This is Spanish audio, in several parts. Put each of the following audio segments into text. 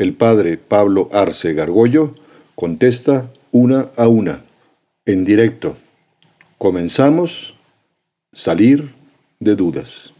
El padre Pablo Arce Gargollo contesta una a una, en directo. Comenzamos, salir de dudas.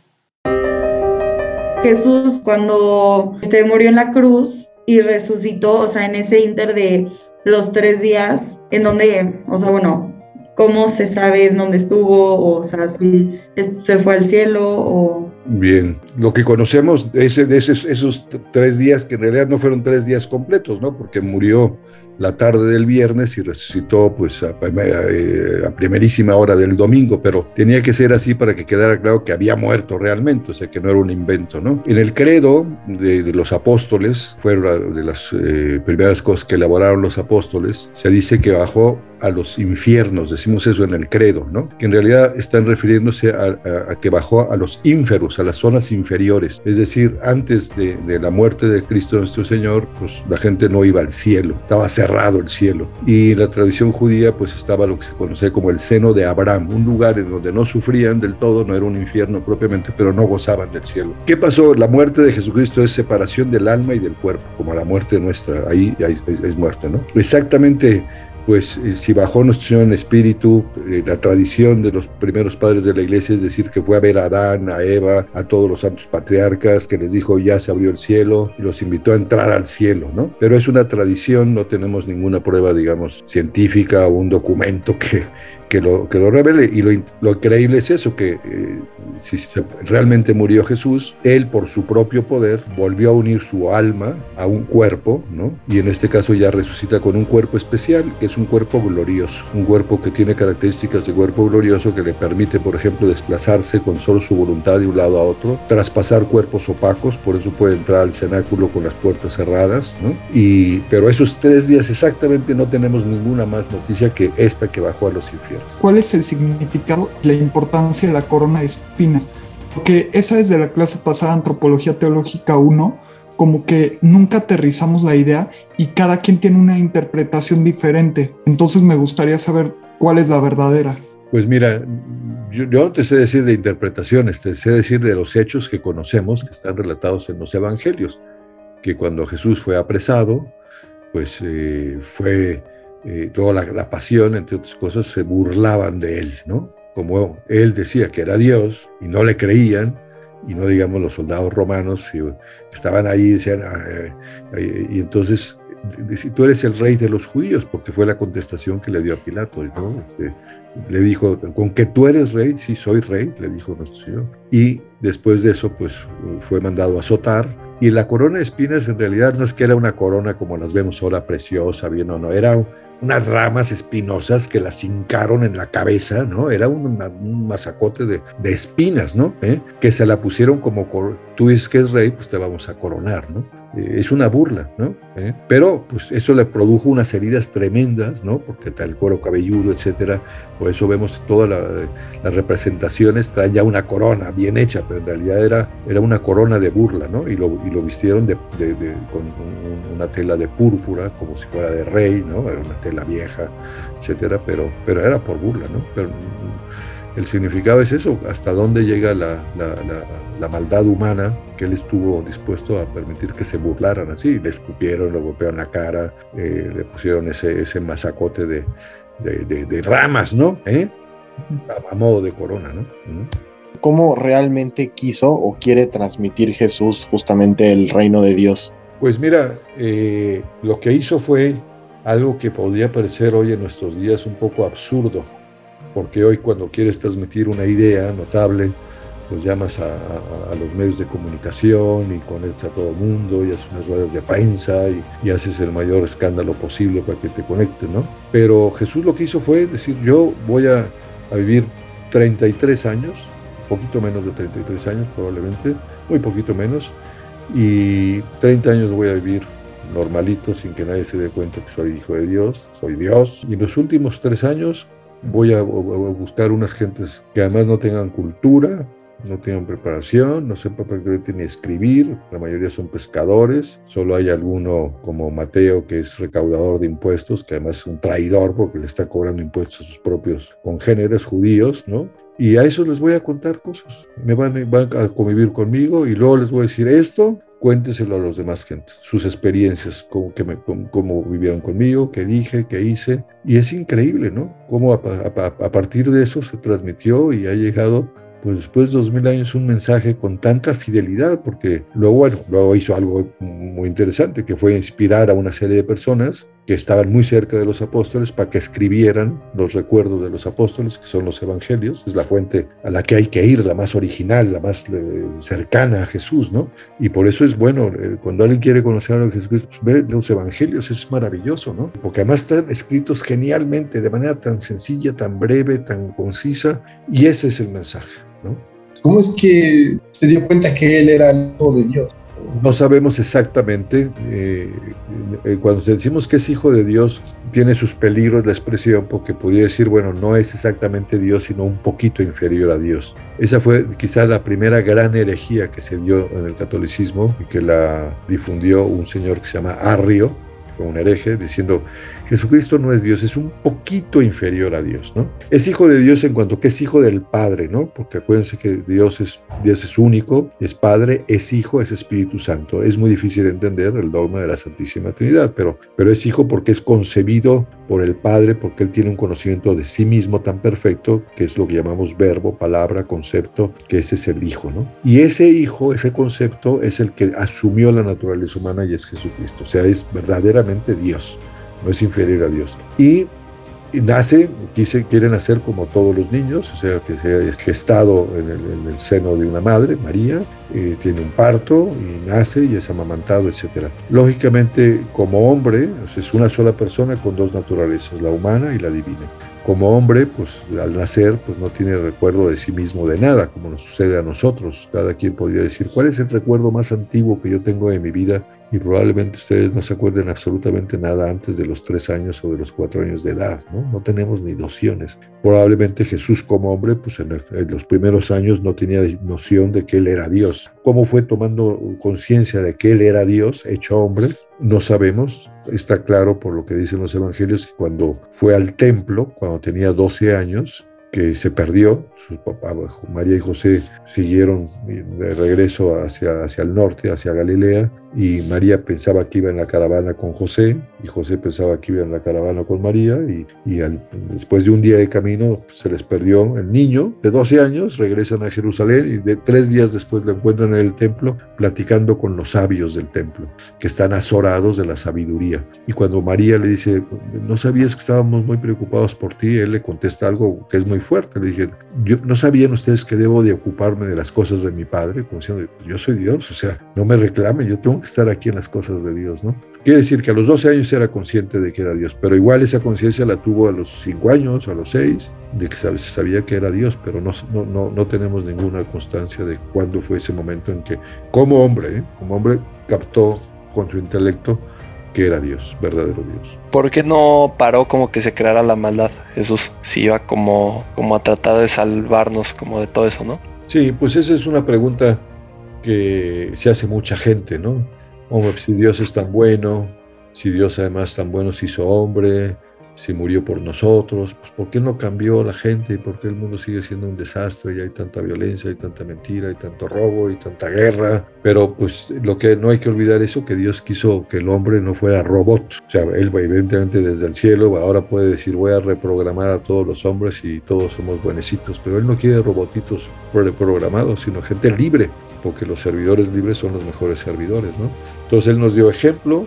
Jesús cuando este, murió en la cruz y resucitó, o sea, en ese inter de los tres días, en donde, o sea, bueno, cómo se sabe dónde estuvo, o sea, si se fue al cielo o... Bien, lo que conocemos de, ese, de esos, tres días, que en realidad no fueron tres días completos, ¿no? Porque murió la tarde del viernes y resucitó pues a, eh, a, primerísima hora del domingo, pero tenía que ser así para que quedara claro que había muerto realmente, o sea que no era un invento, ¿no? En el credo de, de los apóstoles, fueron de las eh, primeras cosas que elaboraron los apóstoles, se dice que bajó a los infiernos, decimos eso en el credo, ¿no? Que en realidad están refiriéndose a, que bajó a los ínferos, a las zonas inferiores, es decir, antes de, la muerte de Cristo nuestro Señor, pues la gente no iba al cielo, estaba cerrado el cielo. Y la tradición judía pues estaba lo que se conoce como el seno de Abraham, un lugar en donde no sufrían del todo, no era un infierno propiamente, pero no gozaban del cielo. ¿Qué pasó? La muerte de Jesucristo es separación del alma y del cuerpo, como la muerte nuestra, ahí es muerte, ¿no? Exactamente pues eh, si bajó nuestro Señor en espíritu, eh, la tradición de los primeros padres de la iglesia es decir que fue a ver a Adán, a Eva, a todos los santos patriarcas, que les dijo ya se abrió el cielo y los invitó a entrar al cielo, ¿no? Pero es una tradición, no tenemos ninguna prueba, digamos, científica o un documento que, que lo, que lo revele. Y lo, lo increíble es eso, que eh, si se, realmente murió Jesús, Él por su propio poder volvió a unir su alma a un cuerpo, ¿no? Y en este caso ya resucita con un cuerpo especial, que es un cuerpo glorioso, un cuerpo que tiene características de cuerpo glorioso que le permite, por ejemplo, desplazarse con solo su voluntad de un lado a otro, traspasar cuerpos opacos, por eso puede entrar al cenáculo con las puertas cerradas, ¿no? Y, pero esos tres días exactamente no tenemos ninguna más noticia que esta que bajó a los infiernos. ¿Cuál es el significado la importancia de la corona de espinas? Porque esa es de la clase pasada, Antropología Teológica 1, como que nunca aterrizamos la idea y cada quien tiene una interpretación diferente. Entonces me gustaría saber cuál es la verdadera. Pues mira, yo, yo, no te sé decir de interpretaciones, te sé decir de los hechos que conocemos, que están relatados en los evangelios, que cuando Jesús fue apresado, pues eh, fue eh, toda la, la, pasión, entre otras cosas, se burlaban de él, ¿no? Como él decía que era Dios y no le creían, y no digamos los soldados romanos y, estaban ahí y decían, ah, eh, y entonces tú eres el rey de los judíos, porque fue la contestación que le dio a Pilato, ¿no? Este, le dijo, con que tú eres rey, sí soy rey, le dijo nuestro Señor. Y después de eso, pues fue mandado a azotar. Y la corona de espinas en realidad no es que era una corona como las vemos ahora, preciosa, bien o no, era unas ramas espinosas que las hincaron en la cabeza, ¿no? Era un, masacote de, de, espinas, ¿no? ¿Eh? Que se la pusieron como, tú dices que es rey, pues te vamos a coronar, ¿no? Eh, es una burla, ¿no? ¿Eh? Pero pues eso le produjo unas heridas tremendas, ¿no? Porque el cuero cabelludo, etcétera. Por eso vemos todas la, las representaciones, traen ya una corona bien hecha, pero en realidad era, era una corona de burla, ¿no? Y lo, y lo vistieron de, con un, una tela de púrpura, como si fuera de rey, ¿no? Era una tela vieja, etcétera, pero, pero era por burla, ¿no? Pero, el significado es eso, hasta dónde llega la, la, la, la, maldad humana que él estuvo dispuesto a permitir que se burlaran así. Le escupieron, le golpearon la cara, eh, le pusieron ese, ese masacote de, de, de, de ramas, ¿no? ¿Eh? A, a, modo de corona, ¿no? ¿Cómo realmente quiso o quiere transmitir Jesús justamente el reino de Dios? Pues mira, eh, lo que hizo fue algo que podría parecer hoy en nuestros días un poco absurdo, porque hoy cuando quieres transmitir una idea notable, pues llamas a, a, a los medios de comunicación y conectas a todo el mundo y haces unas ruedas de prensa y, y, haces el mayor escándalo posible para que te conectes, ¿no? Pero Jesús lo que hizo fue decir, yo voy a, a vivir 33 años, poquito menos de 33 años probablemente, muy poquito menos, y 30 años voy a vivir normalito, sin que nadie se dé cuenta que soy hijo de Dios, soy Dios. Y los últimos tres años voy a, buscar unas gentes que además no tengan cultura, no tengan preparación, no sepan prácticamente ni escribir, la mayoría son pescadores, solo hay alguno como Mateo que es recaudador de impuestos, que además es un traidor porque le está cobrando impuestos a sus propios congéneres judíos, ¿no? Y a eso les voy a contar cosas. Me van, van a convivir conmigo y luego les voy a decir esto, cuénteselo a los demás gentes, sus experiencias, cómo, que me, vivieron conmigo, qué dije, qué hice. Y es increíble, ¿no? Cómo a, a, partir de eso se transmitió y ha llegado pues después de dos mil años un mensaje con tanta fidelidad, porque luego, bueno, luego hizo algo muy interesante, que fue inspirar a una serie de personas que estaban muy cerca de los apóstoles para que escribieran los recuerdos de los apóstoles, que son los evangelios, es la fuente a la que hay que ir, la más original, la más eh, cercana a Jesús, ¿no? Y por eso es bueno, eh, cuando alguien quiere conocer a Jesús, ver los evangelios, es maravilloso, ¿no? Porque además están escritos genialmente, de manera tan sencilla, tan breve, tan concisa, y ese es el mensaje. ¿Cómo es que se dio cuenta que él era el hijo de Dios? No sabemos exactamente. Eh, eh, cuando decimos que es hijo de Dios, tiene sus peligros la expresión, porque podría decir, bueno, no es exactamente Dios, sino un poquito inferior a Dios. Esa fue quizá la primera gran herejía que se dio en el catolicismo y que la difundió un señor que se llama Arrio, un hereje, diciendo Jesucristo no es Dios, es un poquito inferior a Dios, ¿no? Es hijo de Dios en cuanto que es hijo del Padre, ¿no? Porque acuérdense que Dios es, Dios es único, es Padre, es Hijo, es Espíritu Santo. Es muy difícil entender el dogma de la Santísima Trinidad, pero, pero es hijo porque es concebido por el Padre, porque Él tiene un conocimiento de sí mismo tan perfecto, que es lo que llamamos verbo, palabra, concepto, que ese es el Hijo, ¿no? Y ese Hijo, ese concepto, es el que asumió la naturaleza humana y es Jesucristo. O sea, es verdaderamente Dios no es inferior a Dios. Y nace, quise, quiere nacer como todos los niños, o sea, que sea gestado en el, seno de una madre, María, eh, tiene un parto y nace y es amamantado, etc. Lógicamente, como hombre, es una sola persona con dos naturalezas, la humana y la divina. Como hombre, pues al nacer, pues no tiene recuerdo de sí mismo de nada, como nos sucede a nosotros. Cada quien podría decir, ¿cuál es el recuerdo más antiguo que yo tengo de mi vida? Y probablemente ustedes no se acuerden absolutamente nada antes de los tres años o de los cuatro años de edad, ¿no? No tenemos ni nociones. Probablemente Jesús como hombre, pues en, los primeros años no tenía noción de que Él era Dios. ¿Cómo fue tomando conciencia de que Él era Dios, hecho hombre? No sabemos. Está claro por lo que dicen los evangelios que cuando fue al templo, cuando tenía 12 años, que se perdió. Su papá, María y José, siguieron de regreso hacia, hacia el norte, hacia Galilea, y María pensaba que iba en la caravana con José y José pensaba que iba en la caravana con María y, y después de un día de camino se les perdió el niño de 12 años, regresan a Jerusalén y de tres días después lo encuentran en el templo platicando con los sabios del templo que están azorados de la sabiduría. Y cuando María le dice no sabías que estábamos muy preocupados por ti, él le contesta algo que es muy fuerte, le dije yo, no sabían ustedes que debo de ocuparme de las cosas de mi padre, como diciendo yo soy Dios, o sea no me reclame, yo tengo que estar aquí en las cosas de Dios, ¿no? Quiere decir que a los 12 años era consciente de que era Dios, pero igual esa conciencia la tuvo a los 5 años, a los 6, de que sabía que era Dios, pero no, no, no, tenemos ninguna constancia de cuándo fue ese momento en que, como hombre, ¿eh? como hombre, captó con su intelecto que era Dios, verdadero Dios. ¿Por qué no paró como que se creara la maldad, Jesús? Si iba como, como a tratar de salvarnos como de todo eso, ¿no? Sí, pues esa es una pregunta que se hace mucha gente, ¿no? Hombre, si Dios es tan bueno, si Dios además tan bueno se hizo hombre, si murió por nosotros, pues ¿por qué no cambió la gente y por qué el mundo sigue siendo un desastre y hay tanta violencia, hay tanta mentira, hay tanto robo y tanta guerra? Pero pues lo que no hay que olvidar eso, que Dios quiso que el hombre no fuera robot. O sea, él evidentemente desde el cielo ahora puede decir voy a reprogramar a todos los hombres y todos somos buenecitos, pero él no quiere robotitos reprogramados, sino gente libre porque los servidores libres son los mejores servidores, ¿no? Entonces él nos dio ejemplo,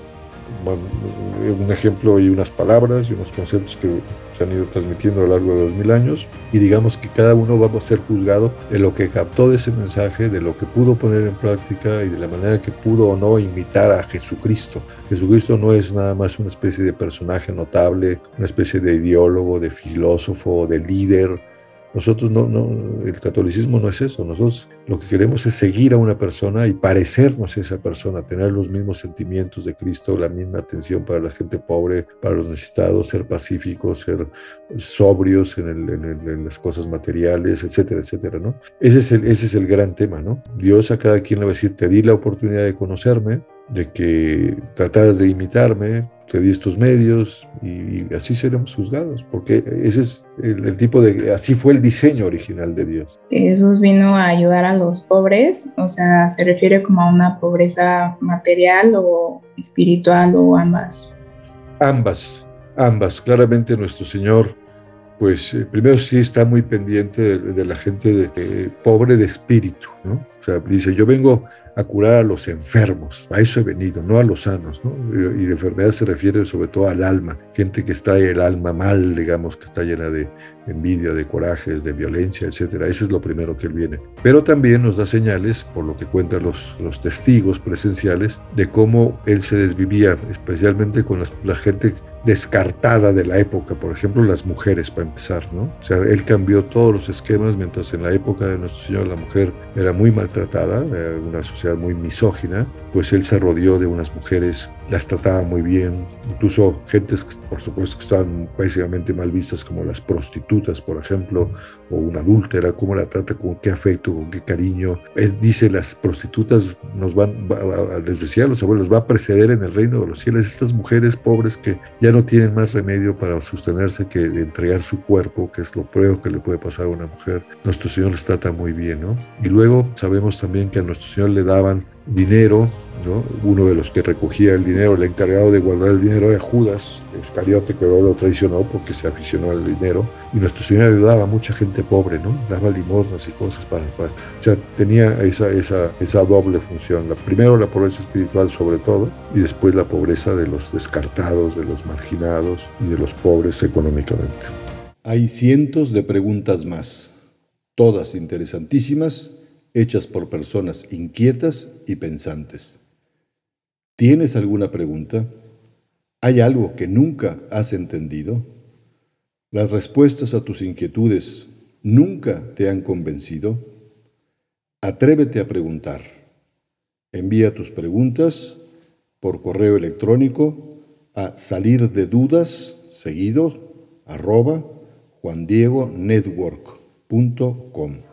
un ejemplo y unas palabras y unos conceptos que se han ido transmitiendo a lo largo de dos mil años y digamos que cada uno va a ser juzgado de lo que captó de ese mensaje, de lo que pudo poner en práctica y de la manera que pudo o no imitar a Jesucristo. Jesucristo no es nada más una especie de personaje notable, una especie de ideólogo, de filósofo, de líder, Nosotros no, no, el catolicismo no es eso. Nosotros lo que queremos es seguir a una persona y parecernos a esa persona, tener los mismos sentimientos de Cristo, la misma atención para la gente pobre, para los necesitados, ser pacíficos, ser sobrios en, las cosas materiales, etcétera, etcétera, ¿no? Ese es, el, ese es el gran tema, ¿no? Dios a cada quien le va a decir, te di la oportunidad de conocerme, de que trataras de imitarme, te di estos medios y, así seremos juzgados, porque ese es el, tipo de, así fue el diseño original de Dios. Jesús vino a ayudar a los pobres, o sea, se refiere como a una pobreza material o espiritual o ambas. Ambas, ambas. Claramente nuestro Señor, pues eh, primero sí está muy pendiente de, la gente eh, pobre de espíritu, ¿no? O sea, dice, yo vengo a curar a los enfermos, a eso he venido, no a los sanos, ¿no? Y de enfermedad se refiere sobre todo al alma, gente que extrae el alma mal, digamos, que está llena de envidia, de corajes, de violencia, etcétera. Ese es lo primero que él viene. Pero también nos da señales, por lo que cuentan los, los testigos presenciales, de cómo él se desvivía, especialmente con la gente descartada de la época, por ejemplo, las mujeres, para empezar, ¿no? O sea, él cambió todos los esquemas, mientras en la época de nuestro Señor la mujer era muy maltratada, era una sociedad muy misógina, pues él se rodeó de unas mujeres las trataba muy bien, incluso gentes, por supuesto, que estaban pésimamente mal vistas, como las prostitutas, por ejemplo, o una adúltera, cómo la trata, con qué afecto, con qué cariño. Es, dice, las prostitutas nos van, les decía a los abuelos, va a preceder en el reino de los cielos estas mujeres pobres que ya no tienen más remedio para sostenerse que entregar su cuerpo, que es lo peor que le puede pasar a una mujer. Nuestro Señor les trata muy bien, ¿no? Y luego sabemos también que a nuestro Señor le daban dinero, ¿no? uno de los que recogía el dinero, el encargado de guardar el dinero era Judas, Iscariote, que luego lo traicionó porque se aficionó al dinero, y nuestro Señor ayudaba a mucha gente pobre, ¿no? daba limosnas y cosas para, para o sea, tenía esa, esa, esa doble función, la, primero la pobreza espiritual sobre todo, y después la pobreza de los descartados, de los marginados y de los pobres económicamente. Hay cientos de preguntas más, todas interesantísimas hechas por personas inquietas y pensantes. ¿Tienes alguna pregunta? ¿Hay algo que nunca has entendido? ¿Las respuestas a tus inquietudes nunca te han convencido? Atrévete a preguntar. Envía tus preguntas por correo electrónico a salir de dudas seguido arroba juandiegonetwork.com.